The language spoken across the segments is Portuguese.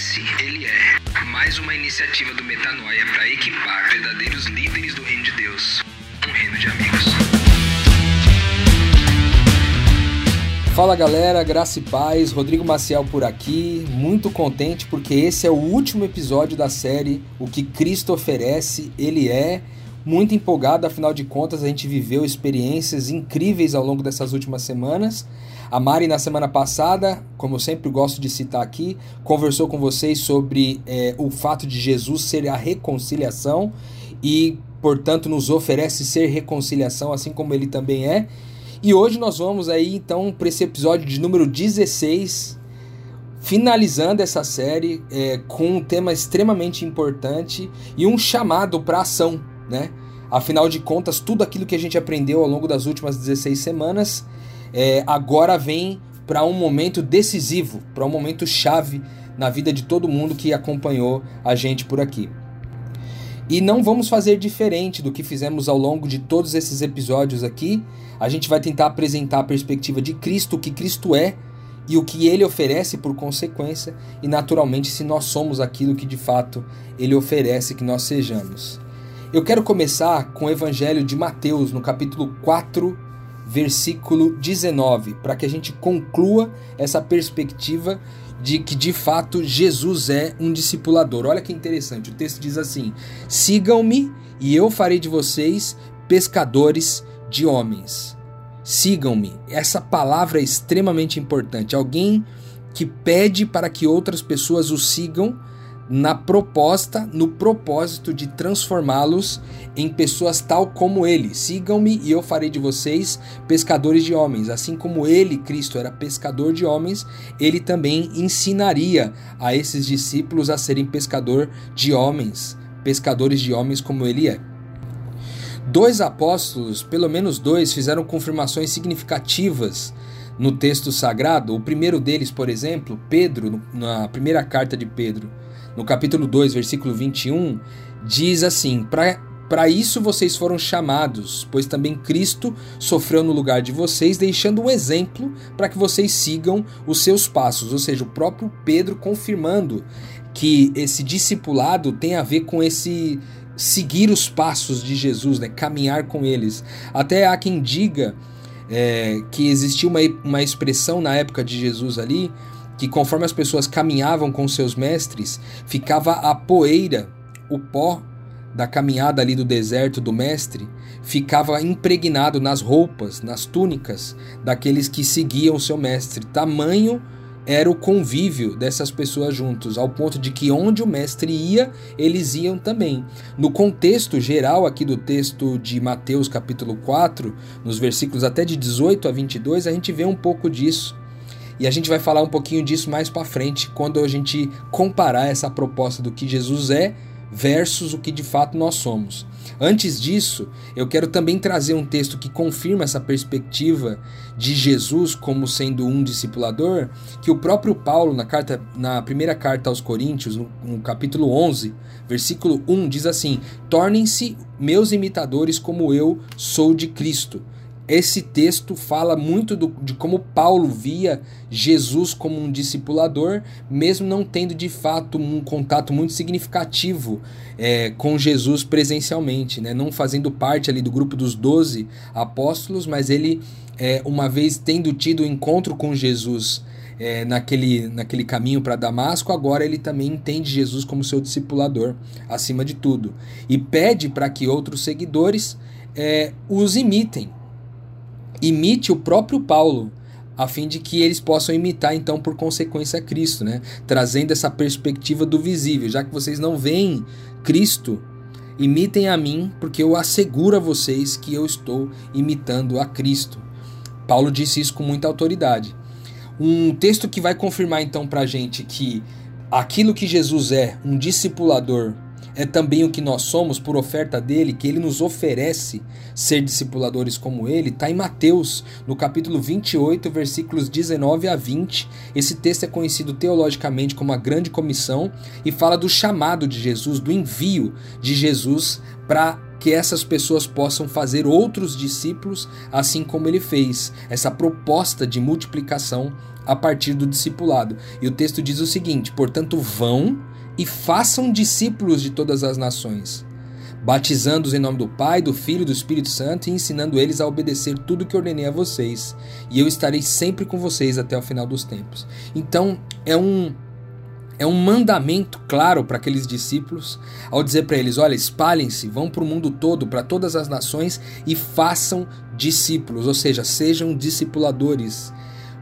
Esse ele é mais uma iniciativa do Metanoia para equipar verdadeiros líderes do reino de Deus. Um reino de amigos. Fala galera, graça e paz, Rodrigo Maciel por aqui, muito contente porque esse é o último episódio da série O que Cristo oferece, Ele é. Muito empolgado, afinal de contas a gente viveu experiências incríveis ao longo dessas últimas semanas. A Mari, na semana passada, como eu sempre gosto de citar aqui, conversou com vocês sobre é, o fato de Jesus ser a reconciliação e, portanto, nos oferece ser reconciliação, assim como ele também é. E hoje nós vamos aí então para esse episódio de número 16, finalizando essa série é, com um tema extremamente importante e um chamado para ação, né? Afinal de contas, tudo aquilo que a gente aprendeu ao longo das últimas 16 semanas é, agora vem para um momento decisivo, para um momento chave na vida de todo mundo que acompanhou a gente por aqui. E não vamos fazer diferente do que fizemos ao longo de todos esses episódios aqui. A gente vai tentar apresentar a perspectiva de Cristo, o que Cristo é e o que ele oferece por consequência, e naturalmente se nós somos aquilo que de fato ele oferece que nós sejamos. Eu quero começar com o Evangelho de Mateus, no capítulo 4, versículo 19, para que a gente conclua essa perspectiva de que de fato Jesus é um discipulador. Olha que interessante, o texto diz assim: Sigam-me e eu farei de vocês pescadores de homens. Sigam-me. Essa palavra é extremamente importante. Alguém que pede para que outras pessoas o sigam na proposta, no propósito de transformá-los em pessoas tal como ele. Sigam-me e eu farei de vocês pescadores de homens. Assim como ele, Cristo, era pescador de homens, ele também ensinaria a esses discípulos a serem pescador de homens, pescadores de homens como ele é. Dois apóstolos, pelo menos dois, fizeram confirmações significativas no texto sagrado. O primeiro deles, por exemplo, Pedro, na primeira carta de Pedro, no capítulo 2, versículo 21, diz assim: Para isso vocês foram chamados, pois também Cristo sofreu no lugar de vocês, deixando um exemplo para que vocês sigam os seus passos. Ou seja, o próprio Pedro confirmando que esse discipulado tem a ver com esse seguir os passos de Jesus, né? caminhar com eles. Até há quem diga é, que existia uma, uma expressão na época de Jesus ali que conforme as pessoas caminhavam com seus mestres, ficava a poeira, o pó da caminhada ali do deserto do mestre, ficava impregnado nas roupas, nas túnicas daqueles que seguiam seu mestre. Tamanho era o convívio dessas pessoas juntos, ao ponto de que onde o mestre ia, eles iam também. No contexto geral aqui do texto de Mateus capítulo 4, nos versículos até de 18 a 22, a gente vê um pouco disso. E a gente vai falar um pouquinho disso mais para frente, quando a gente comparar essa proposta do que Jesus é versus o que de fato nós somos. Antes disso, eu quero também trazer um texto que confirma essa perspectiva de Jesus como sendo um discipulador, que o próprio Paulo, na, carta, na primeira carta aos Coríntios, no, no capítulo 11, versículo 1, diz assim: Tornem-se meus imitadores como eu sou de Cristo. Esse texto fala muito do, de como Paulo via Jesus como um discipulador, mesmo não tendo de fato um contato muito significativo é, com Jesus presencialmente, né? não fazendo parte ali do grupo dos doze apóstolos, mas ele, é, uma vez tendo tido o um encontro com Jesus é, naquele, naquele caminho para Damasco, agora ele também entende Jesus como seu discipulador, acima de tudo, e pede para que outros seguidores é, os imitem imite o próprio Paulo, a fim de que eles possam imitar então por consequência Cristo, né? Trazendo essa perspectiva do visível, já que vocês não veem Cristo, imitem a mim, porque eu asseguro a vocês que eu estou imitando a Cristo. Paulo disse isso com muita autoridade. Um texto que vai confirmar então para a gente que aquilo que Jesus é, um discipulador, é também o que nós somos por oferta dele, que ele nos oferece ser discipuladores como ele, está em Mateus, no capítulo 28, versículos 19 a 20. Esse texto é conhecido teologicamente como a Grande Comissão e fala do chamado de Jesus, do envio de Jesus para que essas pessoas possam fazer outros discípulos, assim como ele fez, essa proposta de multiplicação a partir do discipulado. E o texto diz o seguinte: portanto, vão e façam discípulos de todas as nações, batizando-os em nome do Pai, do Filho e do Espírito Santo e ensinando eles a obedecer tudo que ordenei a vocês. E eu estarei sempre com vocês até o final dos tempos. Então, é um é um mandamento claro para aqueles discípulos ao dizer para eles: olha, espalhem-se, vão para o mundo todo, para todas as nações e façam discípulos, ou seja, sejam discipuladores.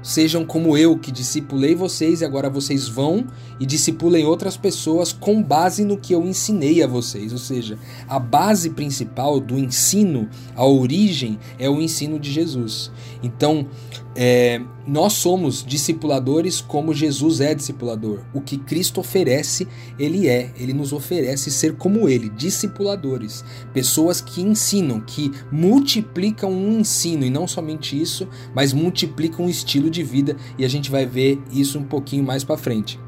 Sejam como eu, que discipulei vocês e agora vocês vão e discipulem outras pessoas com base no que eu ensinei a vocês. Ou seja, a base principal do ensino, a origem, é o ensino de Jesus. Então, é, nós somos discipuladores como Jesus é discipulador. O que Cristo oferece, Ele é. Ele nos oferece ser como Ele, discipuladores. Pessoas que ensinam, que multiplicam um ensino, e não somente isso, mas multiplicam um estilo de vida, e a gente vai ver isso um pouquinho mais para frente.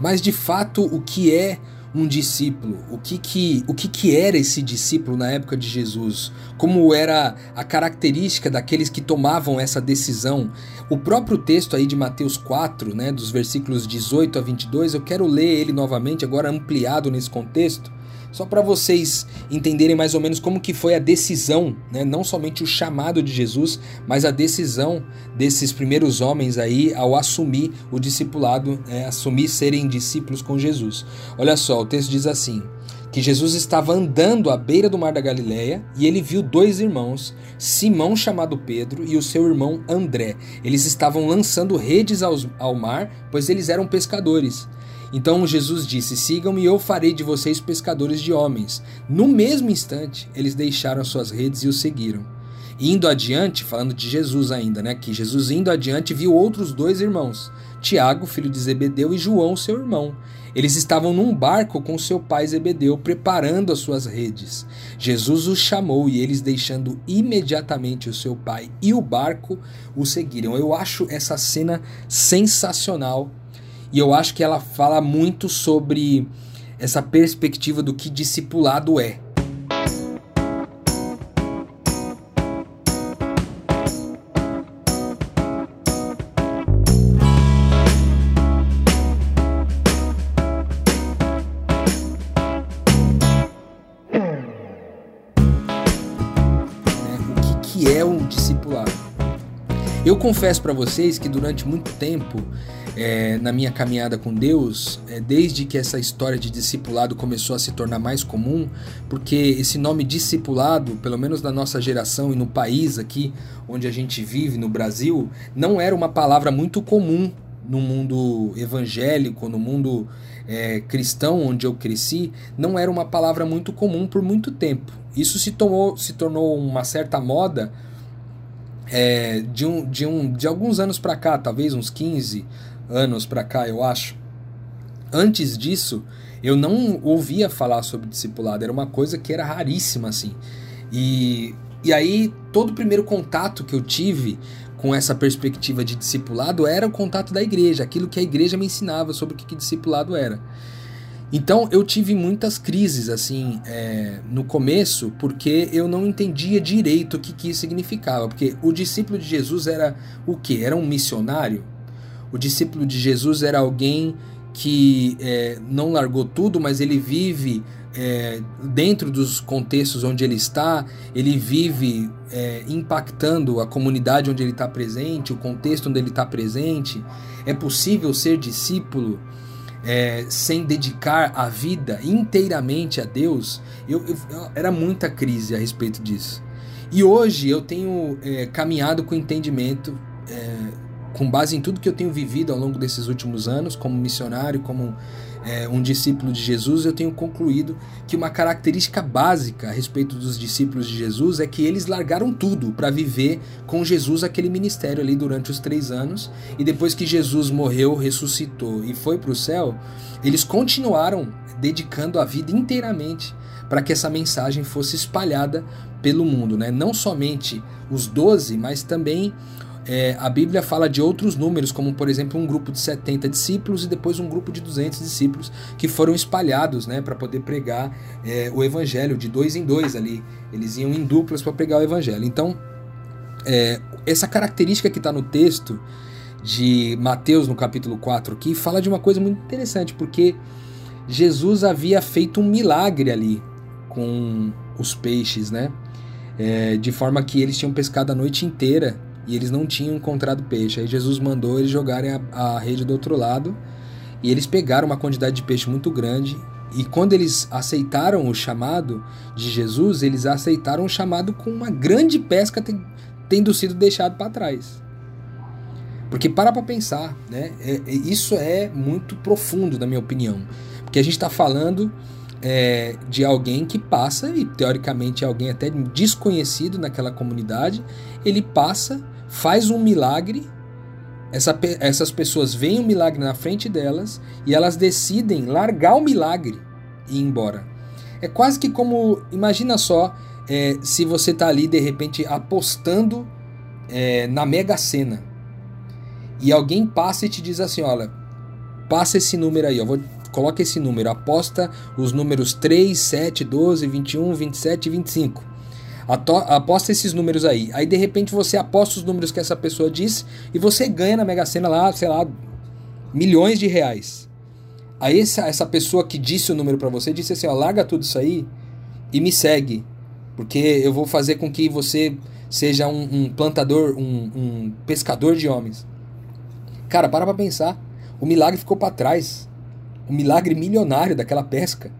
Mas de fato, o que é um discípulo, o que que, o que que era esse discípulo na época de Jesus, como era a característica daqueles que tomavam essa decisão. O próprio texto aí de Mateus 4, né, dos versículos 18 a 22, eu quero ler ele novamente, agora ampliado nesse contexto, só para vocês entenderem mais ou menos como que foi a decisão, né? não somente o chamado de Jesus, mas a decisão desses primeiros homens aí ao assumir o discipulado, né? assumir serem discípulos com Jesus. Olha só, o texto diz assim: que Jesus estava andando à beira do mar da Galileia e ele viu dois irmãos, Simão chamado Pedro e o seu irmão André. Eles estavam lançando redes ao mar, pois eles eram pescadores. Então Jesus disse: Sigam-me e eu farei de vocês pescadores de homens. No mesmo instante, eles deixaram suas redes e o seguiram. Indo adiante, falando de Jesus ainda, né? Que Jesus indo adiante viu outros dois irmãos, Tiago, filho de Zebedeu, e João, seu irmão. Eles estavam num barco com seu pai Zebedeu, preparando as suas redes. Jesus os chamou e eles, deixando imediatamente o seu pai e o barco, o seguiram. Eu acho essa cena sensacional e eu acho que ela fala muito sobre essa perspectiva do que discipulado é. Que, é um discipulado? Eu confesso para vocês que durante muito tempo é, na minha caminhada com Deus, é, desde que essa história de discipulado começou a se tornar mais comum, porque esse nome discipulado, pelo menos na nossa geração e no país aqui onde a gente vive, no Brasil, não era uma palavra muito comum no mundo evangélico, no mundo é, cristão onde eu cresci, não era uma palavra muito comum por muito tempo. Isso se, tomou, se tornou uma certa moda é, de, um, de, um, de alguns anos para cá, talvez uns 15 anos para cá, eu acho. Antes disso, eu não ouvia falar sobre discipulado, era uma coisa que era raríssima assim. E, e aí, todo o primeiro contato que eu tive com essa perspectiva de discipulado era o contato da igreja, aquilo que a igreja me ensinava sobre o que, que discipulado era. Então eu tive muitas crises assim é, no começo porque eu não entendia direito o que, que isso significava. Porque o discípulo de Jesus era o que? Era um missionário? O discípulo de Jesus era alguém que é, não largou tudo, mas ele vive é, dentro dos contextos onde ele está, ele vive é, impactando a comunidade onde ele está presente, o contexto onde ele está presente. É possível ser discípulo é, sem dedicar a vida inteiramente a Deus? Eu, eu, era muita crise a respeito disso. E hoje eu tenho é, caminhado com entendimento é, com base em tudo que eu tenho vivido ao longo desses últimos anos, como missionário, como é, um discípulo de Jesus, eu tenho concluído que uma característica básica a respeito dos discípulos de Jesus é que eles largaram tudo para viver com Jesus aquele ministério ali durante os três anos, e depois que Jesus morreu, ressuscitou e foi para o céu, eles continuaram dedicando a vida inteiramente para que essa mensagem fosse espalhada pelo mundo, né? não somente os doze, mas também é, a Bíblia fala de outros números, como por exemplo um grupo de 70 discípulos e depois um grupo de 200 discípulos que foram espalhados né, para poder pregar é, o evangelho de dois em dois ali. Eles iam em duplas para pregar o evangelho. Então, é, essa característica que está no texto de Mateus, no capítulo 4, que fala de uma coisa muito interessante, porque Jesus havia feito um milagre ali com os peixes, né? É, de forma que eles tinham pescado a noite inteira e eles não tinham encontrado peixe. Aí Jesus mandou eles jogarem a, a rede do outro lado e eles pegaram uma quantidade de peixe muito grande. E quando eles aceitaram o chamado de Jesus, eles aceitaram o chamado com uma grande pesca tendo sido deixado para trás. Porque para para pensar, né? É, é, isso é muito profundo, na minha opinião. Porque a gente está falando é, de alguém que passa, e teoricamente é alguém até desconhecido naquela comunidade, ele passa, faz um milagre, essa, essas pessoas veem o milagre na frente delas e elas decidem largar o milagre e ir embora. É quase que como, imagina só, é, se você está ali de repente apostando é, na Mega Sena e alguém passa e te diz assim: olha, passa esse número aí, eu vou coloca esse número, aposta os números 3, 7, 12, 21, 27 e 25. Aposta esses números aí. Aí de repente você aposta os números que essa pessoa disse e você ganha na Mega Sena lá, sei lá, milhões de reais. Aí essa, essa pessoa que disse o número para você disse assim: ó, larga tudo isso aí e me segue, porque eu vou fazer com que você seja um, um plantador, um, um pescador de homens. Cara, para pra pensar. O milagre ficou para trás. O milagre milionário daquela pesca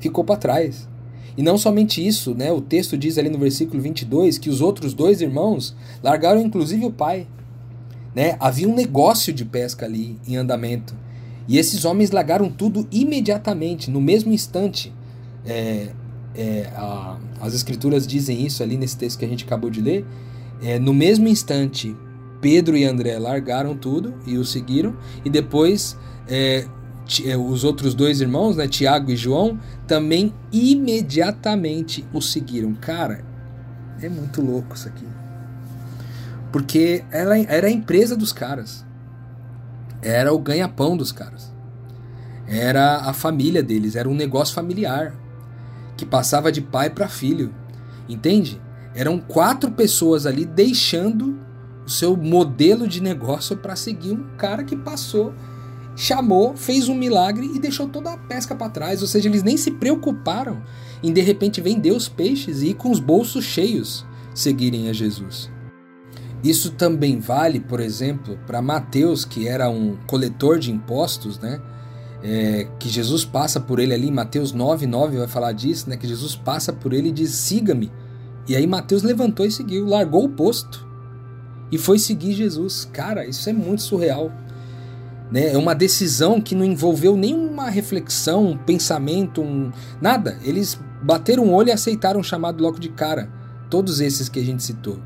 ficou para trás. E não somente isso, né? O texto diz ali no versículo 22 que os outros dois irmãos largaram inclusive o pai. Né? Havia um negócio de pesca ali em andamento. E esses homens largaram tudo imediatamente, no mesmo instante. É, é, a, as escrituras dizem isso ali nesse texto que a gente acabou de ler. É, no mesmo instante, Pedro e André largaram tudo e o seguiram, e depois é, os outros dois irmãos, né, Tiago e João, também imediatamente o seguiram. Cara, é muito louco isso aqui. Porque ela era a empresa dos caras. Era o ganha-pão dos caras. Era a família deles, era um negócio familiar que passava de pai para filho. Entende? Eram quatro pessoas ali deixando o seu modelo de negócio para seguir um cara que passou, chamou, fez um milagre e deixou toda a pesca para trás. Ou seja, eles nem se preocuparam em de repente vender os peixes e ir com os bolsos cheios seguirem a Jesus. Isso também vale, por exemplo, para Mateus, que era um coletor de impostos, né? É, que Jesus passa por ele ali, Mateus 9, 9 vai falar disso, né? Que Jesus passa por ele e diz: siga-me. E aí Mateus levantou e seguiu, largou o posto e foi seguir Jesus. Cara, isso é muito surreal. Né? É uma decisão que não envolveu nenhuma reflexão, um pensamento, um... nada. Eles bateram o olho e aceitaram o chamado logo de cara. Todos esses que a gente citou.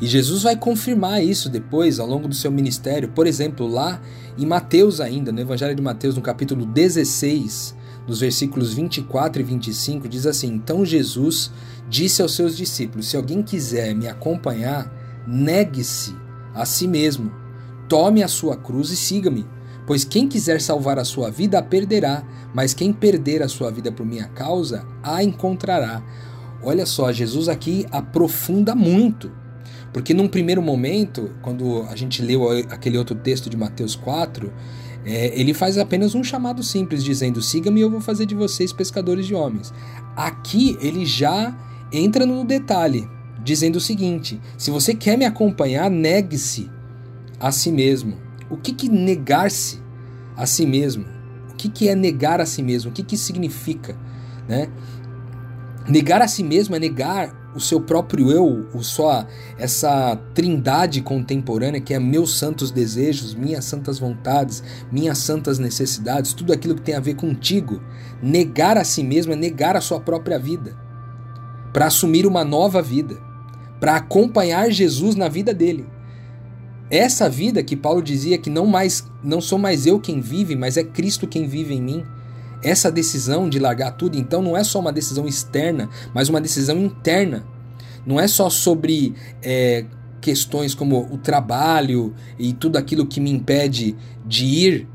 E Jesus vai confirmar isso depois, ao longo do seu ministério. Por exemplo, lá em Mateus, ainda, no Evangelho de Mateus, no capítulo 16, nos versículos 24 e 25, diz assim: Então Jesus disse aos seus discípulos: Se alguém quiser me acompanhar, negue-se a si mesmo, tome a sua cruz e siga-me. Pois quem quiser salvar a sua vida a perderá, mas quem perder a sua vida por minha causa a encontrará. Olha só, Jesus aqui aprofunda muito. Porque num primeiro momento, quando a gente leu aquele outro texto de Mateus 4, é, ele faz apenas um chamado simples, dizendo: siga-me e eu vou fazer de vocês pescadores de homens. Aqui ele já entra no detalhe, dizendo o seguinte: se você quer me acompanhar, negue-se a si mesmo. O que, que negar-se a si mesmo? O que, que é negar a si mesmo? O que, que significa? Né? Negar a si mesmo é negar o seu próprio eu, o só essa trindade contemporânea que é meus santos desejos, minhas santas vontades, minhas santas necessidades, tudo aquilo que tem a ver contigo. Negar a si mesmo é negar a sua própria vida para assumir uma nova vida, para acompanhar Jesus na vida dele. Essa vida que Paulo dizia que não mais não sou mais eu quem vive, mas é Cristo quem vive em mim. Essa decisão de largar tudo, então, não é só uma decisão externa, mas uma decisão interna. Não é só sobre é, questões como o trabalho e tudo aquilo que me impede de ir,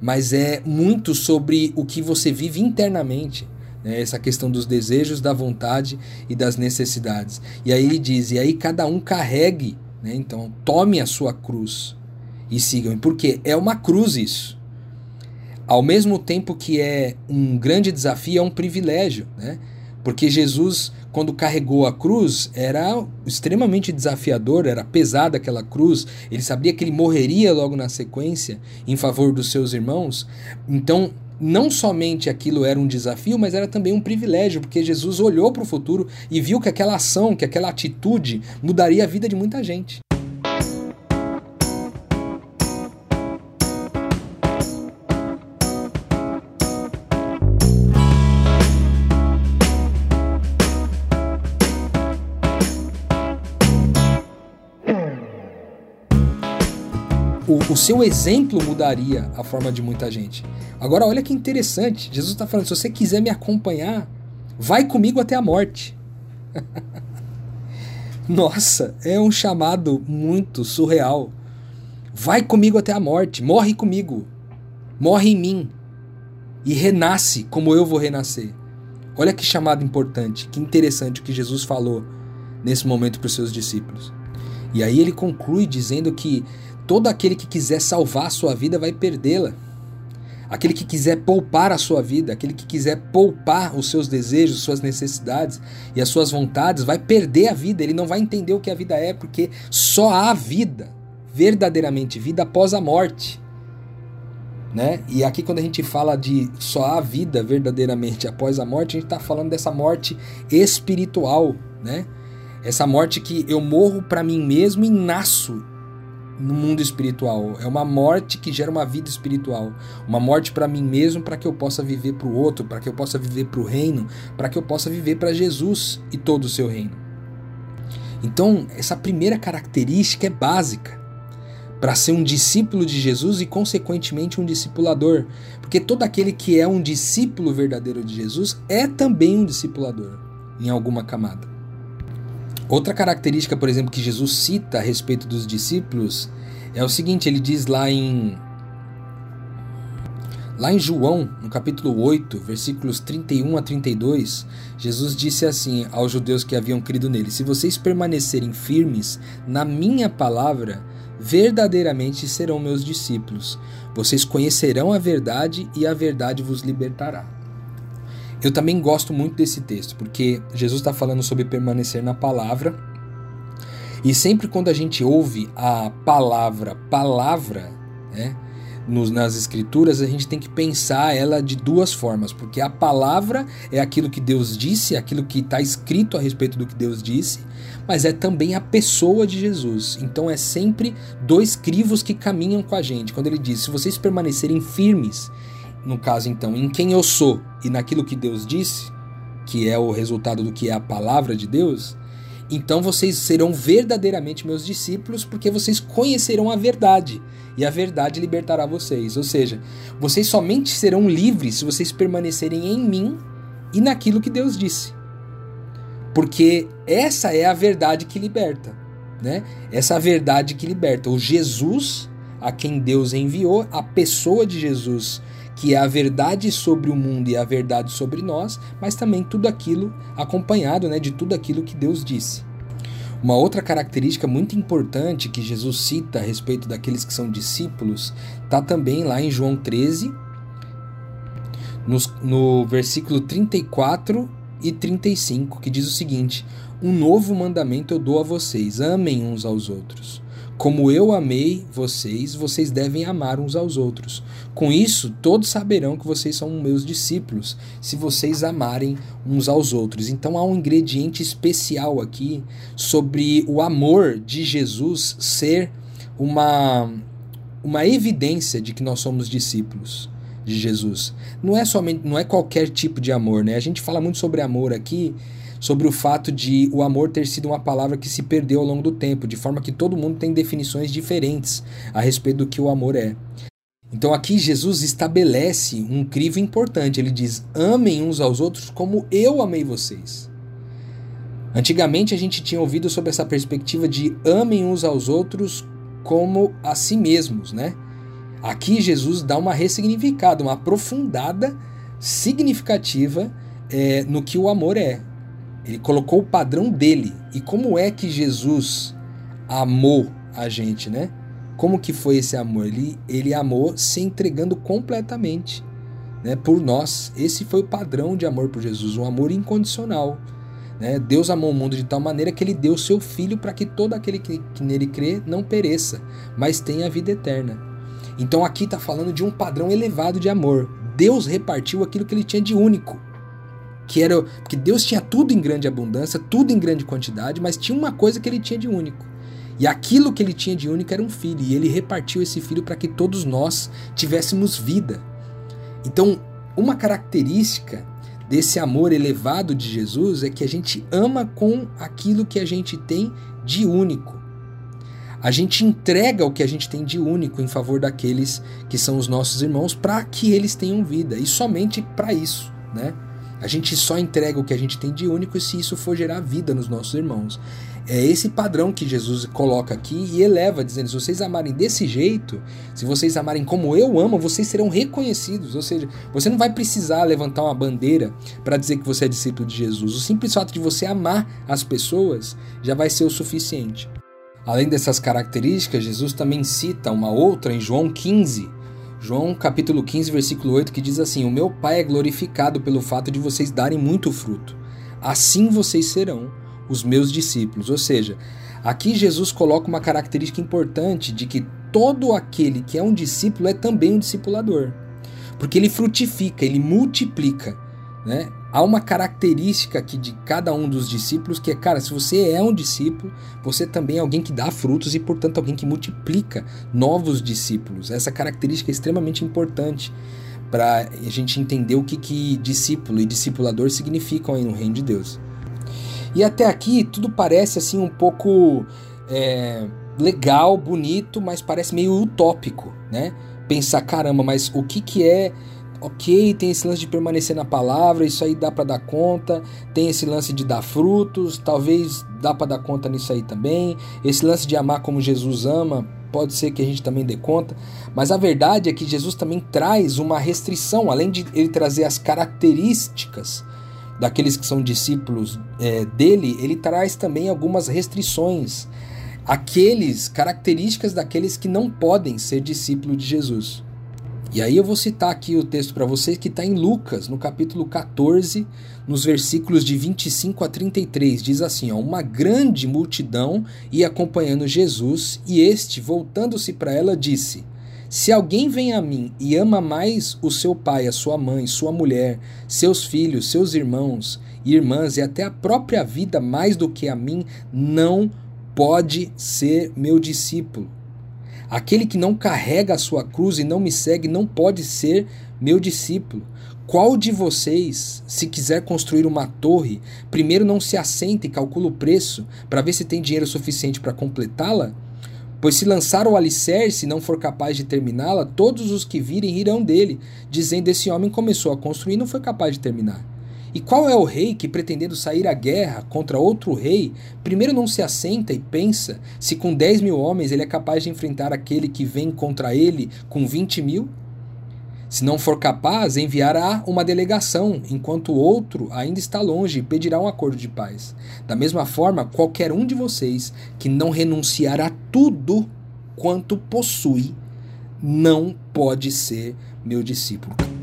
mas é muito sobre o que você vive internamente né? essa questão dos desejos, da vontade e das necessidades. E aí ele diz: e aí cada um carregue Né? Então, tome a sua cruz e sigam. Porque é uma cruz isso. Ao mesmo tempo que é um grande desafio, é um privilégio. Né? Porque Jesus, quando carregou a cruz, era extremamente desafiador, era pesada aquela cruz. Ele sabia que ele morreria logo na sequência em favor dos seus irmãos. Então, não somente aquilo era um desafio, mas era também um privilégio, porque Jesus olhou para o futuro e viu que aquela ação, que aquela atitude mudaria a vida de muita gente. O, o, seu exemplo mudaria a forma de muita gente. Agora, olha que interessante. Jesus está falando: se você quiser me acompanhar, vai comigo até a morte. Nossa, é um chamado muito surreal. Vai comigo até a morte, morre comigo, morre em mim e renasce como eu vou renascer. Olha que chamado importante, que interessante o que Jesus falou nesse momento para os seus discípulos. E aí ele conclui dizendo que Todo aquele que quiser salvar a sua vida vai perdê-la. Aquele que quiser poupar a sua vida, aquele que quiser poupar os seus desejos, suas necessidades e as suas vontades, vai perder a vida. Ele não vai entender o que a vida é, porque só há vida, verdadeiramente vida após a morte. Né? E aqui, quando a gente fala de só há vida verdadeiramente após a morte, a gente está falando dessa morte espiritual. Né? Essa morte que eu morro para mim mesmo e nasço no mundo espiritual. É uma morte que gera uma vida espiritual. Uma morte para mim mesmo, para que eu possa viver para o outro, para que eu possa viver para o reino, para que eu possa viver para Jesus e todo o seu reino. Então, essa primeira característica é básica para ser um discípulo de Jesus e, consequentemente, um discipulador. Porque todo aquele que é um discípulo verdadeiro de Jesus é também um discipulador, em alguma camada. Outra característica, por exemplo, que Jesus cita a respeito dos discípulos é o seguinte: ele diz lá em. Lá em João, no capítulo 8, versículos 31 a 32, Jesus disse assim aos judeus que haviam crido nele: Se vocês permanecerem firmes na minha palavra, verdadeiramente serão meus discípulos. Vocês conhecerão a verdade e a verdade vos libertará. Eu também gosto muito desse texto, porque Jesus está falando sobre permanecer na palavra. E sempre quando a gente ouve a palavra, palavra, né, nos, nas escrituras, a gente tem que pensar ela de duas formas, porque a palavra é aquilo que Deus disse, aquilo que está escrito a respeito do que Deus disse, mas é também a pessoa de Jesus. Então é sempre dois crivos que caminham com a gente. Quando ele diz: se vocês permanecerem firmes no caso então, em quem eu sou e naquilo que Deus disse, que é o resultado do que é a palavra de Deus, então vocês serão verdadeiramente meus discípulos, porque vocês conhecerão a verdade, e a verdade libertará vocês. Ou seja, vocês somente serão livres se vocês permanecerem em mim e naquilo que Deus disse. Porque essa é a verdade que liberta, né? Essa é a verdade que liberta. O Jesus a quem Deus enviou, a pessoa de Jesus que é a verdade sobre o mundo e a verdade sobre nós, mas também tudo aquilo acompanhado né, de tudo aquilo que Deus disse. Uma outra característica muito importante que Jesus cita a respeito daqueles que são discípulos está também lá em João 13, no, no versículo 34 e 35, que diz o seguinte: Um novo mandamento eu dou a vocês: amem uns aos outros. Como eu amei vocês, vocês devem amar uns aos outros. Com isso, todos saberão que vocês são meus discípulos, se vocês amarem uns aos outros. Então há um ingrediente especial aqui sobre o amor de Jesus ser uma, uma evidência de que nós somos discípulos de Jesus. Não é somente, não é qualquer tipo de amor, né? A gente fala muito sobre amor aqui sobre o fato de o amor ter sido uma palavra que se perdeu ao longo do tempo, de forma que todo mundo tem definições diferentes a respeito do que o amor é. Então aqui Jesus estabelece um crivo importante. Ele diz: amem uns aos outros como eu amei vocês. Antigamente a gente tinha ouvido sobre essa perspectiva de amem uns aos outros como a si mesmos, né? Aqui Jesus dá uma ressignificada, uma aprofundada significativa é, no que o amor é. Ele colocou o padrão dele. E como é que Jesus amou a gente, né? Como que foi esse amor? Ele, ele amou se entregando completamente né, por nós. Esse foi o padrão de amor por Jesus, um amor incondicional. Né? Deus amou o mundo de tal maneira que ele deu seu filho para que todo aquele que, que nele crê não pereça, mas tenha a vida eterna. Então aqui está falando de um padrão elevado de amor. Deus repartiu aquilo que ele tinha de único. Que era porque Deus tinha tudo em grande abundância, tudo em grande quantidade, mas tinha uma coisa que ele tinha de único. E aquilo que ele tinha de único era um filho, e ele repartiu esse filho para que todos nós tivéssemos vida. Então, uma característica desse amor elevado de Jesus é que a gente ama com aquilo que a gente tem de único. A gente entrega o que a gente tem de único em favor daqueles que são os nossos irmãos para que eles tenham vida e somente para isso, né? A gente só entrega o que a gente tem de único se isso for gerar vida nos nossos irmãos. É esse padrão que Jesus coloca aqui e eleva, dizendo: se vocês amarem desse jeito, se vocês amarem como eu amo, vocês serão reconhecidos. Ou seja, você não vai precisar levantar uma bandeira para dizer que você é discípulo de Jesus. O simples fato de você amar as pessoas já vai ser o suficiente. Além dessas características, Jesus também cita uma outra em João 15. João capítulo 15, versículo 8, que diz assim: O meu Pai é glorificado pelo fato de vocês darem muito fruto. Assim vocês serão os meus discípulos. Ou seja, aqui Jesus coloca uma característica importante de que todo aquele que é um discípulo é também um discipulador. Porque ele frutifica, ele multiplica. Né? Há uma característica aqui de cada um dos discípulos que é, cara, se você é um discípulo, você também é alguém que dá frutos e, portanto, alguém que multiplica novos discípulos. Essa característica é extremamente importante para a gente entender o que, que discípulo e discipulador significam aí no reino de Deus. E até aqui tudo parece assim um pouco é, legal, bonito, mas parece meio utópico, né? Pensar, caramba, mas o que, que é ok, tem esse lance de permanecer na palavra, isso aí dá para dar conta, tem esse lance de dar frutos, talvez dá para dar conta nisso aí também, esse lance de amar como Jesus ama, pode ser que a gente também dê conta, mas a verdade é que Jesus também traz uma restrição, além de ele trazer as características daqueles que são discípulos é, dele, ele traz também algumas restrições, aqueles características daqueles que não podem ser discípulos de Jesus. E aí eu vou citar aqui o texto para vocês que está em Lucas, no capítulo 14, nos versículos de 25 a 33. Diz assim: ó, Uma grande multidão ia acompanhando Jesus, e este, voltando-se para ela, disse: se alguém vem a mim e ama mais o seu pai, a sua mãe, sua mulher, seus filhos, seus irmãos e irmãs e até a própria vida mais do que a mim, não pode ser meu discípulo. Aquele que não carrega a sua cruz e não me segue não pode ser meu discípulo. Qual de vocês, se quiser construir uma torre, primeiro não se assenta e calcula o preço para ver se tem dinheiro suficiente para completá-la? Pois se lançar o alicerce e não for capaz de terminá-la, todos os que virem irão dele, dizendo: Esse homem começou a construir e não foi capaz de terminar. E qual é o rei que, pretendendo sair à guerra contra outro rei, primeiro não se assenta e pensa se com 10 mil homens ele é capaz de enfrentar aquele que vem contra ele com 20 mil? Se não for capaz, enviará uma delegação, enquanto o outro ainda está longe e pedirá um acordo de paz. Da mesma forma, qualquer um de vocês que não renunciar a tudo quanto possui, não pode ser meu discípulo.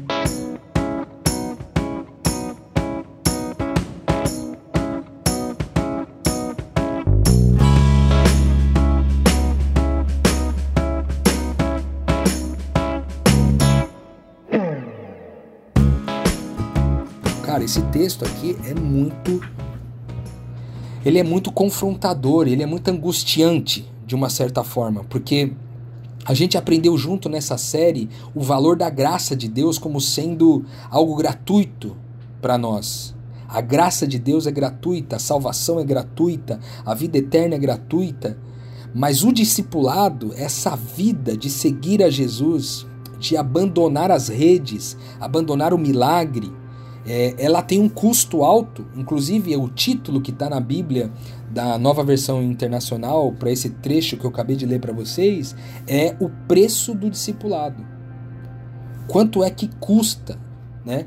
Esse texto aqui é muito. Ele é muito confrontador, ele é muito angustiante, de uma certa forma, porque a gente aprendeu junto nessa série o valor da graça de Deus como sendo algo gratuito para nós. A graça de Deus é gratuita, a salvação é gratuita, a vida eterna é gratuita. Mas o discipulado, essa vida de seguir a Jesus, de abandonar as redes, abandonar o milagre, é, ela tem um custo alto, inclusive o título que está na Bíblia da nova versão internacional para esse trecho que eu acabei de ler para vocês é o preço do discipulado. Quanto é que custa, né?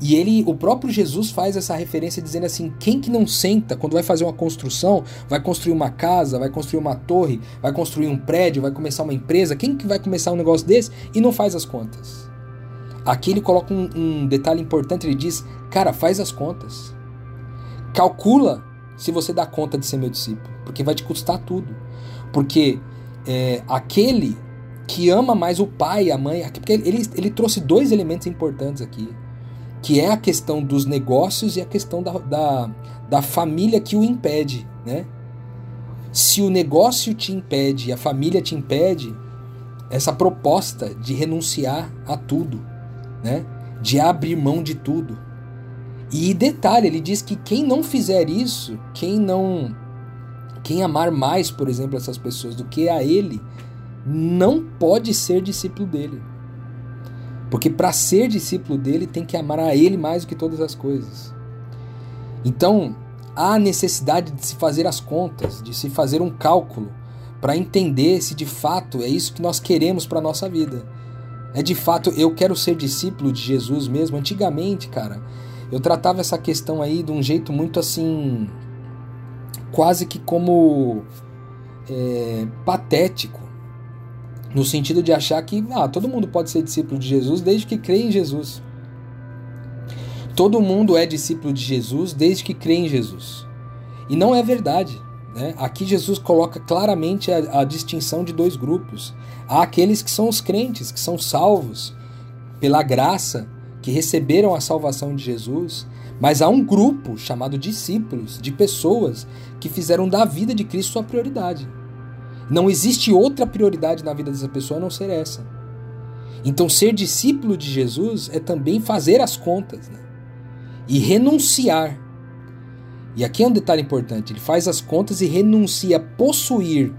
E ele, o próprio Jesus faz essa referência dizendo assim: quem que não senta quando vai fazer uma construção, vai construir uma casa, vai construir uma torre, vai construir um prédio, vai começar uma empresa, quem que vai começar um negócio desse e não faz as contas? Aqui ele coloca um, um detalhe importante, ele diz: cara, faz as contas. Calcula se você dá conta de ser meu discípulo, porque vai te custar tudo. Porque é, aquele que ama mais o pai e a mãe, porque ele, ele trouxe dois elementos importantes aqui que é a questão dos negócios e a questão da, da, da família que o impede, né? Se o negócio te impede a família te impede, essa proposta de renunciar a tudo, né? De abrir mão de tudo. E detalhe, ele diz que quem não fizer isso, quem não quem amar mais, por exemplo, essas pessoas do que a ele, não pode ser discípulo dele. Porque para ser discípulo dele tem que amar a ele mais do que todas as coisas. Então, há necessidade de se fazer as contas, de se fazer um cálculo para entender se de fato é isso que nós queremos para nossa vida. É de fato eu quero ser discípulo de Jesus mesmo. Antigamente, cara, eu tratava essa questão aí de um jeito muito assim, quase que como é, patético no sentido de achar que ah, todo mundo pode ser discípulo de Jesus desde que crê em Jesus. Todo mundo é discípulo de Jesus desde que crê em Jesus. E não é verdade. Né? Aqui Jesus coloca claramente a, a distinção de dois grupos. Há aqueles que são os crentes, que são salvos pela graça, que receberam a salvação de Jesus, mas há um grupo chamado discípulos, de pessoas que fizeram da vida de Cristo sua prioridade. Não existe outra prioridade na vida dessa pessoa a não ser essa. Então, ser discípulo de Jesus é também fazer as contas né? e renunciar. E aqui é um detalhe importante: ele faz as contas e renuncia a possuir.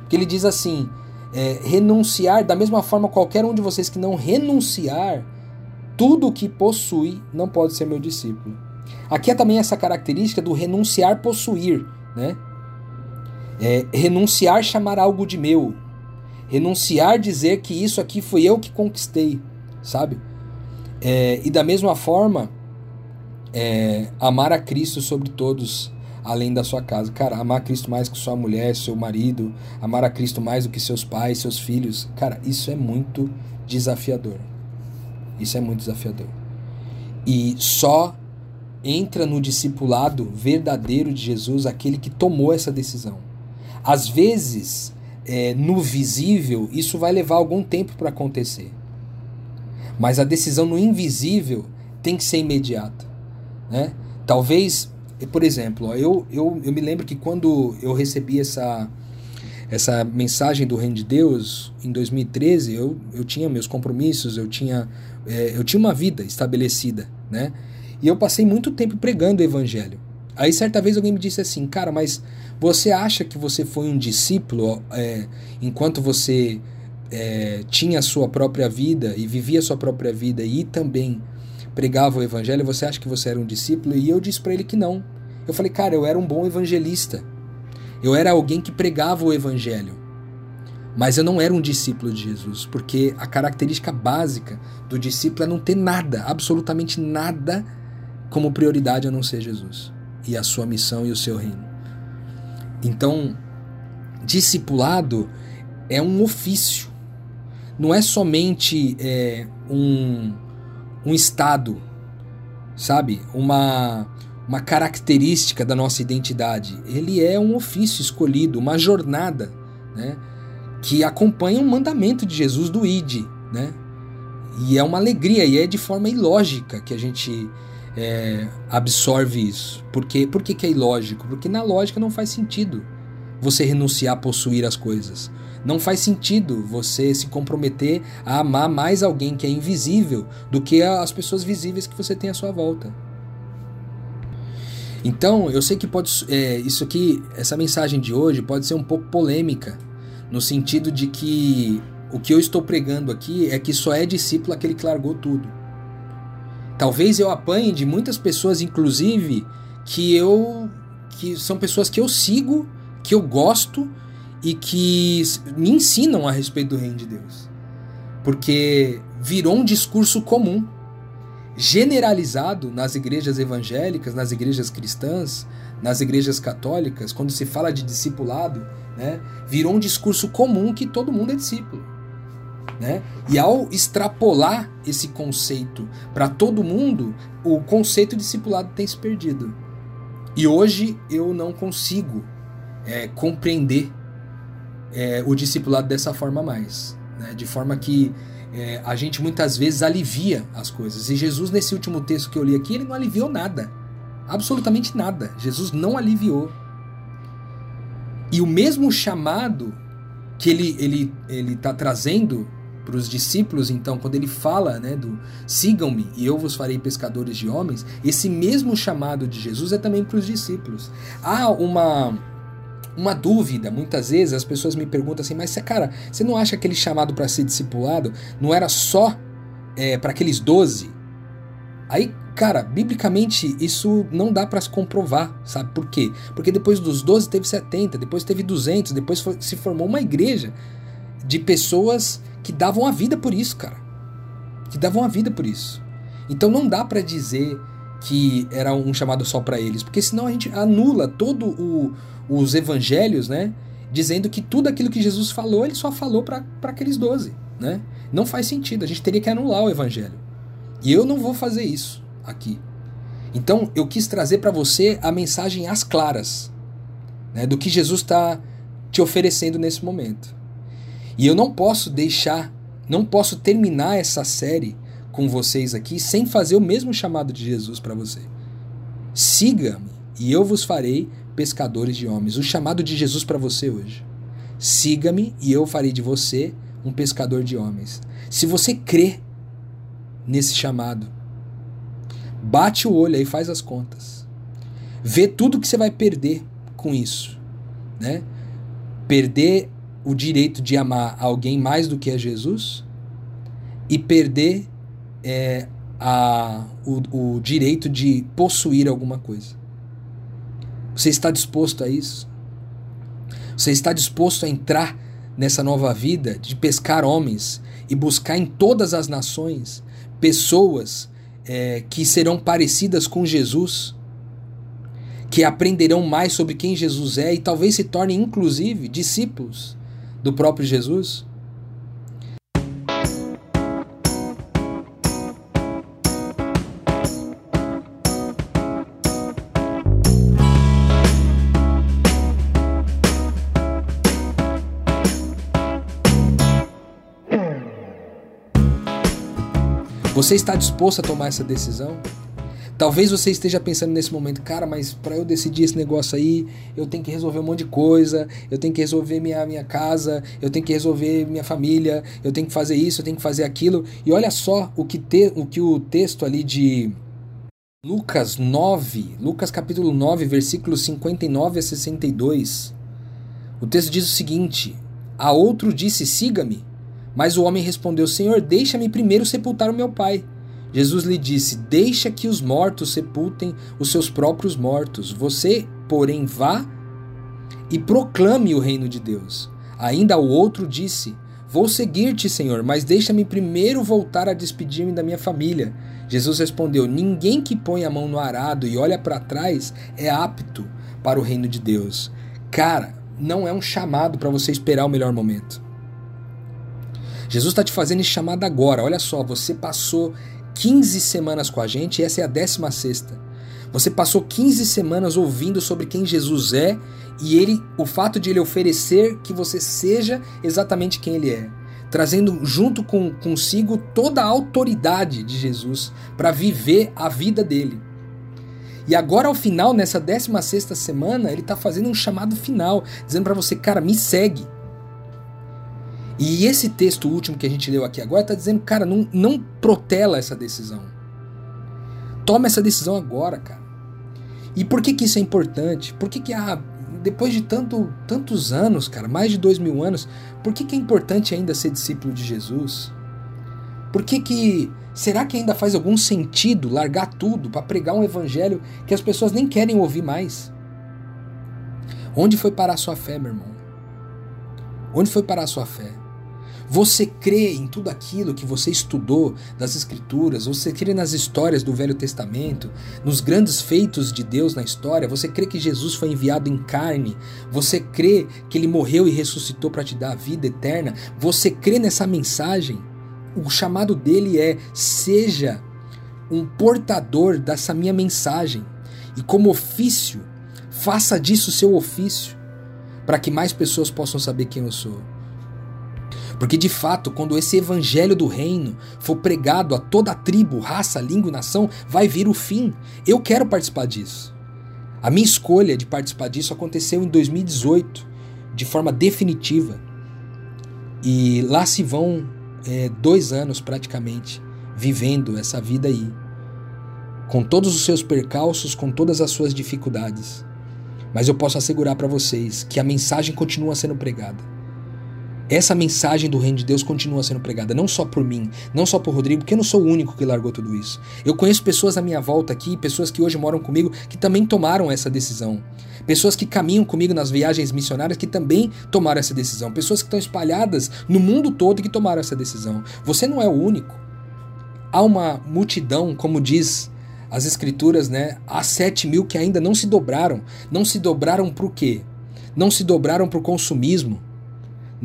Porque ele diz assim: é, renunciar, da mesma forma, qualquer um de vocês que não renunciar, tudo o que possui não pode ser meu discípulo. Aqui é também essa característica do renunciar possuir, né? É, renunciar chamar algo de meu. Renunciar dizer que isso aqui foi eu que conquistei, sabe? É, e da mesma forma, é, amar a Cristo sobre todos, além da sua casa. Cara, amar a Cristo mais que sua mulher, seu marido, amar a Cristo mais do que seus pais, seus filhos. Cara, isso é muito desafiador. Isso é muito desafiador. E só entra no discipulado verdadeiro de Jesus aquele que tomou essa decisão. Às vezes, é, no visível, isso vai levar algum tempo para acontecer. Mas a decisão no invisível tem que ser imediata. Né? Talvez, por exemplo, eu, eu, eu me lembro que quando eu recebi essa, essa mensagem do Reino de Deus, em 2013, eu, eu tinha meus compromissos, eu tinha, é, eu tinha uma vida estabelecida. Né? E eu passei muito tempo pregando o Evangelho. Aí certa vez alguém me disse assim, cara, mas você acha que você foi um discípulo é, enquanto você é, tinha a sua própria vida e vivia a sua própria vida e também pregava o evangelho? Você acha que você era um discípulo? E eu disse para ele que não. Eu falei, cara, eu era um bom evangelista. Eu era alguém que pregava o evangelho. Mas eu não era um discípulo de Jesus, porque a característica básica do discípulo é não ter nada, absolutamente nada, como prioridade a não ser Jesus e a sua missão e o seu reino. Então, discipulado é um ofício, não é somente é, um, um estado, sabe? Uma, uma característica da nossa identidade. Ele é um ofício escolhido, uma jornada, né? Que acompanha um mandamento de Jesus do ID, né? E é uma alegria, e é de forma ilógica que a gente é, absorve isso. Por, quê? Por que, que é ilógico? Porque na lógica não faz sentido você renunciar a possuir as coisas. Não faz sentido você se comprometer a amar mais alguém que é invisível do que as pessoas visíveis que você tem à sua volta. Então, eu sei que pode. É, isso aqui, essa mensagem de hoje pode ser um pouco polêmica, no sentido de que o que eu estou pregando aqui é que só é discípulo aquele que largou tudo. Talvez eu apanhe de muitas pessoas, inclusive, que eu. que são pessoas que eu sigo, que eu gosto e que me ensinam a respeito do reino de Deus. Porque virou um discurso comum. generalizado nas igrejas evangélicas, nas igrejas cristãs, nas igrejas católicas, quando se fala de discipulado, né, virou um discurso comum que todo mundo é discípulo. Né? E ao extrapolar esse conceito para todo mundo, o conceito discipulado tem se perdido. E hoje eu não consigo é, compreender é, o discipulado dessa forma mais. Né? De forma que é, a gente muitas vezes alivia as coisas. E Jesus, nesse último texto que eu li aqui, ele não aliviou nada. Absolutamente nada. Jesus não aliviou. E o mesmo chamado que ele ele ele está trazendo para os discípulos, então, quando ele fala, né, do sigam-me e eu vos farei pescadores de homens, esse mesmo chamado de Jesus é também para os discípulos. Há uma uma dúvida, muitas vezes as pessoas me perguntam assim, mas cara, você não acha aquele chamado para ser discipulado não era só é, para aqueles doze? Aí, cara, biblicamente isso não dá para se comprovar, sabe por quê? Porque depois dos 12 teve 70, depois teve 200, depois foi, se formou uma igreja de pessoas que davam a vida por isso, cara. Que davam a vida por isso. Então não dá para dizer que era um chamado só para eles, porque senão a gente anula todo o, os evangelhos, né? Dizendo que tudo aquilo que Jesus falou, ele só falou para aqueles doze, né? Não faz sentido, a gente teria que anular o evangelho. E eu não vou fazer isso aqui. Então eu quis trazer para você a mensagem às claras, né? Do que Jesus está te oferecendo nesse momento. E eu não posso deixar, não posso terminar essa série com vocês aqui sem fazer o mesmo chamado de Jesus para você. Siga-me e eu vos farei pescadores de homens. O chamado de Jesus para você hoje. Siga-me e eu farei de você um pescador de homens. Se você crê nesse chamado, bate o olho aí, faz as contas. Vê tudo que você vai perder com isso, né? Perder o direito de amar alguém mais do que a Jesus e perder é, a, o, o direito de possuir alguma coisa. Você está disposto a isso? Você está disposto a entrar nessa nova vida de pescar homens e buscar em todas as nações pessoas é, que serão parecidas com Jesus, que aprenderão mais sobre quem Jesus é e talvez se tornem inclusive discípulos do próprio Jesus? Você está disposto a tomar essa decisão? Talvez você esteja pensando nesse momento, cara, mas para eu decidir esse negócio aí, eu tenho que resolver um monte de coisa, eu tenho que resolver minha, minha casa, eu tenho que resolver minha família, eu tenho que fazer isso, eu tenho que fazer aquilo. E olha só o que, te, o, que o texto ali de Lucas 9, Lucas capítulo 9, versículos 59 a 62. O texto diz o seguinte: A outro disse: Siga-me. Mas o homem respondeu: Senhor, deixa-me primeiro sepultar o meu pai. Jesus lhe disse: Deixa que os mortos sepultem os seus próprios mortos. Você, porém, vá e proclame o reino de Deus. Ainda o outro disse: Vou seguir-te, Senhor, mas deixa-me primeiro voltar a despedir-me da minha família. Jesus respondeu: Ninguém que põe a mão no arado e olha para trás é apto para o reino de Deus. Cara, não é um chamado para você esperar o melhor momento. Jesus está te fazendo esse chamado agora. Olha só, você passou 15 semanas com a gente e essa é a 16 Você passou 15 semanas ouvindo sobre quem Jesus é e ele, o fato de ele oferecer que você seja exatamente quem ele é, trazendo junto com consigo toda a autoridade de Jesus para viver a vida dele. E agora ao final, nessa 16 semana, ele está fazendo um chamado final, dizendo para você, cara, me segue. E esse texto último que a gente leu aqui agora está dizendo, cara, não, não protela essa decisão. Toma essa decisão agora, cara. E por que, que isso é importante? Por que, que ah, depois de tanto, tantos anos, cara, mais de dois mil anos, por que, que é importante ainda ser discípulo de Jesus? Por que, que será que ainda faz algum sentido largar tudo para pregar um evangelho que as pessoas nem querem ouvir mais? Onde foi parar sua fé, meu irmão? Onde foi parar sua fé? Você crê em tudo aquilo que você estudou das Escrituras? Você crê nas histórias do Velho Testamento? Nos grandes feitos de Deus na história? Você crê que Jesus foi enviado em carne? Você crê que ele morreu e ressuscitou para te dar a vida eterna? Você crê nessa mensagem? O chamado dele é: seja um portador dessa minha mensagem. E como ofício, faça disso seu ofício, para que mais pessoas possam saber quem eu sou. Porque de fato, quando esse evangelho do reino for pregado a toda a tribo, raça, língua e nação, vai vir o fim. Eu quero participar disso. A minha escolha de participar disso aconteceu em 2018, de forma definitiva. E lá se vão é, dois anos praticamente vivendo essa vida aí, com todos os seus percalços, com todas as suas dificuldades. Mas eu posso assegurar para vocês que a mensagem continua sendo pregada essa mensagem do reino de Deus continua sendo pregada, não só por mim, não só por Rodrigo, porque eu não sou o único que largou tudo isso. Eu conheço pessoas à minha volta aqui, pessoas que hoje moram comigo, que também tomaram essa decisão. Pessoas que caminham comigo nas viagens missionárias que também tomaram essa decisão. Pessoas que estão espalhadas no mundo todo que tomaram essa decisão. Você não é o único. Há uma multidão, como diz as escrituras, né? Há sete mil que ainda não se dobraram. Não se dobraram para o quê? Não se dobraram para o consumismo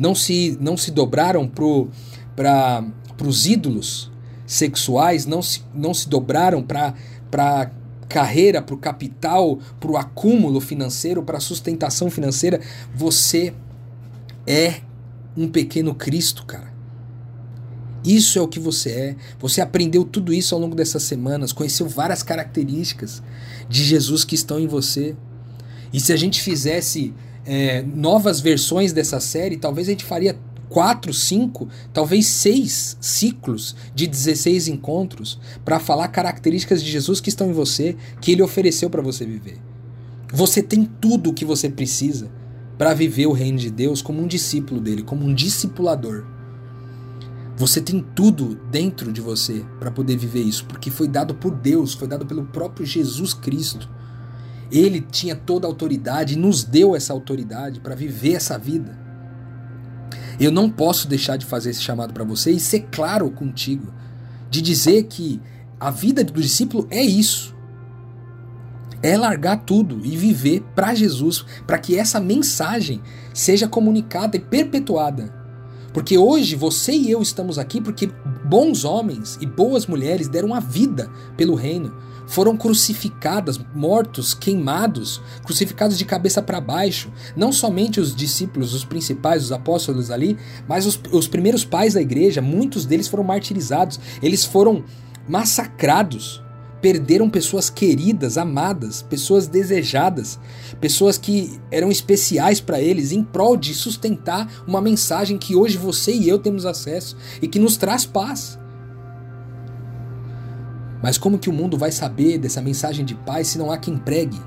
não se, não se dobraram para os ídolos sexuais, não se, não se dobraram para a carreira, para o capital, para o acúmulo financeiro, para a sustentação financeira. Você é um pequeno Cristo, cara. Isso é o que você é. Você aprendeu tudo isso ao longo dessas semanas, conheceu várias características de Jesus que estão em você. E se a gente fizesse é, novas versões dessa série, talvez a gente faria quatro, cinco, talvez seis ciclos de 16 encontros para falar características de Jesus que estão em você, que ele ofereceu para você viver. Você tem tudo o que você precisa para viver o reino de Deus como um discípulo dele, como um discipulador. Você tem tudo dentro de você para poder viver isso, porque foi dado por Deus, foi dado pelo próprio Jesus Cristo. Ele tinha toda a autoridade e nos deu essa autoridade para viver essa vida. Eu não posso deixar de fazer esse chamado para você e ser claro contigo, de dizer que a vida do discípulo é isso. É largar tudo e viver para Jesus, para que essa mensagem seja comunicada e perpetuada. Porque hoje você e eu estamos aqui porque bons homens e boas mulheres deram a vida pelo reino foram crucificadas, mortos, queimados, crucificados de cabeça para baixo. Não somente os discípulos, os principais, os apóstolos ali, mas os, os primeiros pais da igreja, muitos deles foram martirizados, eles foram massacrados perderam pessoas queridas, amadas, pessoas desejadas, pessoas que eram especiais para eles em prol de sustentar uma mensagem que hoje você e eu temos acesso e que nos traz paz. Mas como que o mundo vai saber dessa mensagem de paz se não há quem pregue?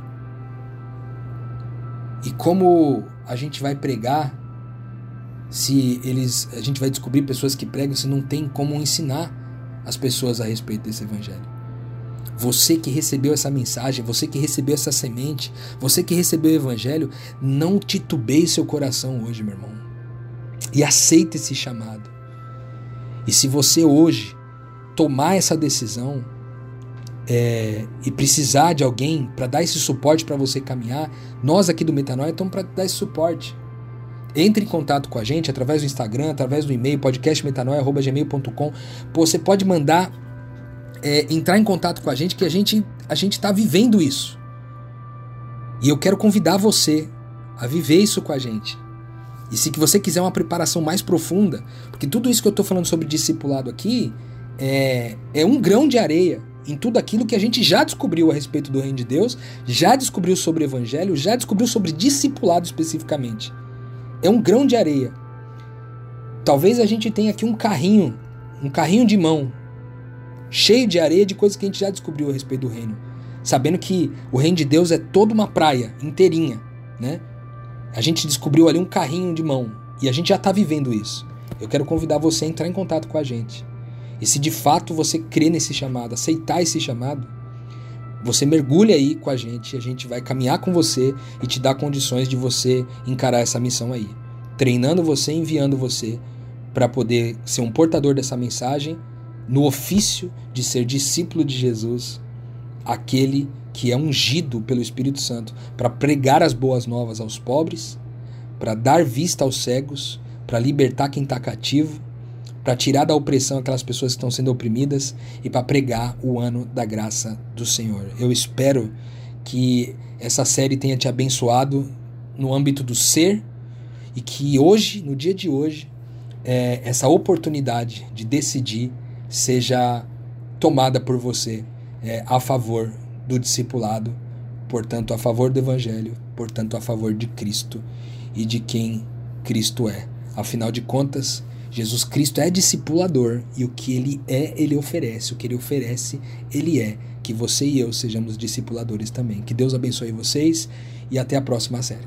E como a gente vai pregar se eles a gente vai descobrir pessoas que pregam se não tem como ensinar as pessoas a respeito desse evangelho? Você que recebeu essa mensagem, você que recebeu essa semente, você que recebeu o evangelho, não titubeie seu coração hoje, meu irmão. E aceite esse chamado. E se você hoje tomar essa decisão, é, e precisar de alguém para dar esse suporte para você caminhar, nós aqui do Metanoia estamos para dar esse suporte. Entre em contato com a gente através do Instagram, através do e-mail podcastmetanoia.gmail.com. Você pode mandar é, entrar em contato com a gente que a gente a gente está vivendo isso. E eu quero convidar você a viver isso com a gente. E se você quiser uma preparação mais profunda, porque tudo isso que eu estou falando sobre discipulado aqui é, é um grão de areia em tudo aquilo que a gente já descobriu a respeito do reino de Deus, já descobriu sobre o evangelho, já descobriu sobre discipulado especificamente. É um grão de areia. Talvez a gente tenha aqui um carrinho, um carrinho de mão, cheio de areia de coisas que a gente já descobriu a respeito do reino. Sabendo que o reino de Deus é toda uma praia inteirinha, né? A gente descobriu ali um carrinho de mão e a gente já está vivendo isso. Eu quero convidar você a entrar em contato com a gente. E se de fato você crê nesse chamado, aceitar esse chamado, você mergulha aí com a gente, a gente vai caminhar com você e te dar condições de você encarar essa missão aí, treinando você, enviando você para poder ser um portador dessa mensagem no ofício de ser discípulo de Jesus, aquele que é ungido pelo Espírito Santo para pregar as boas novas aos pobres, para dar vista aos cegos, para libertar quem está cativo, para tirar da opressão aquelas pessoas que estão sendo oprimidas e para pregar o ano da graça do Senhor. Eu espero que essa série tenha te abençoado no âmbito do ser e que hoje, no dia de hoje, é, essa oportunidade de decidir seja tomada por você é, a favor do discipulado, portanto, a favor do Evangelho, portanto, a favor de Cristo e de quem Cristo é. Afinal de contas, Jesus Cristo é discipulador e o que ele é, ele oferece. O que ele oferece, ele é. Que você e eu sejamos discipuladores também. Que Deus abençoe vocês e até a próxima série.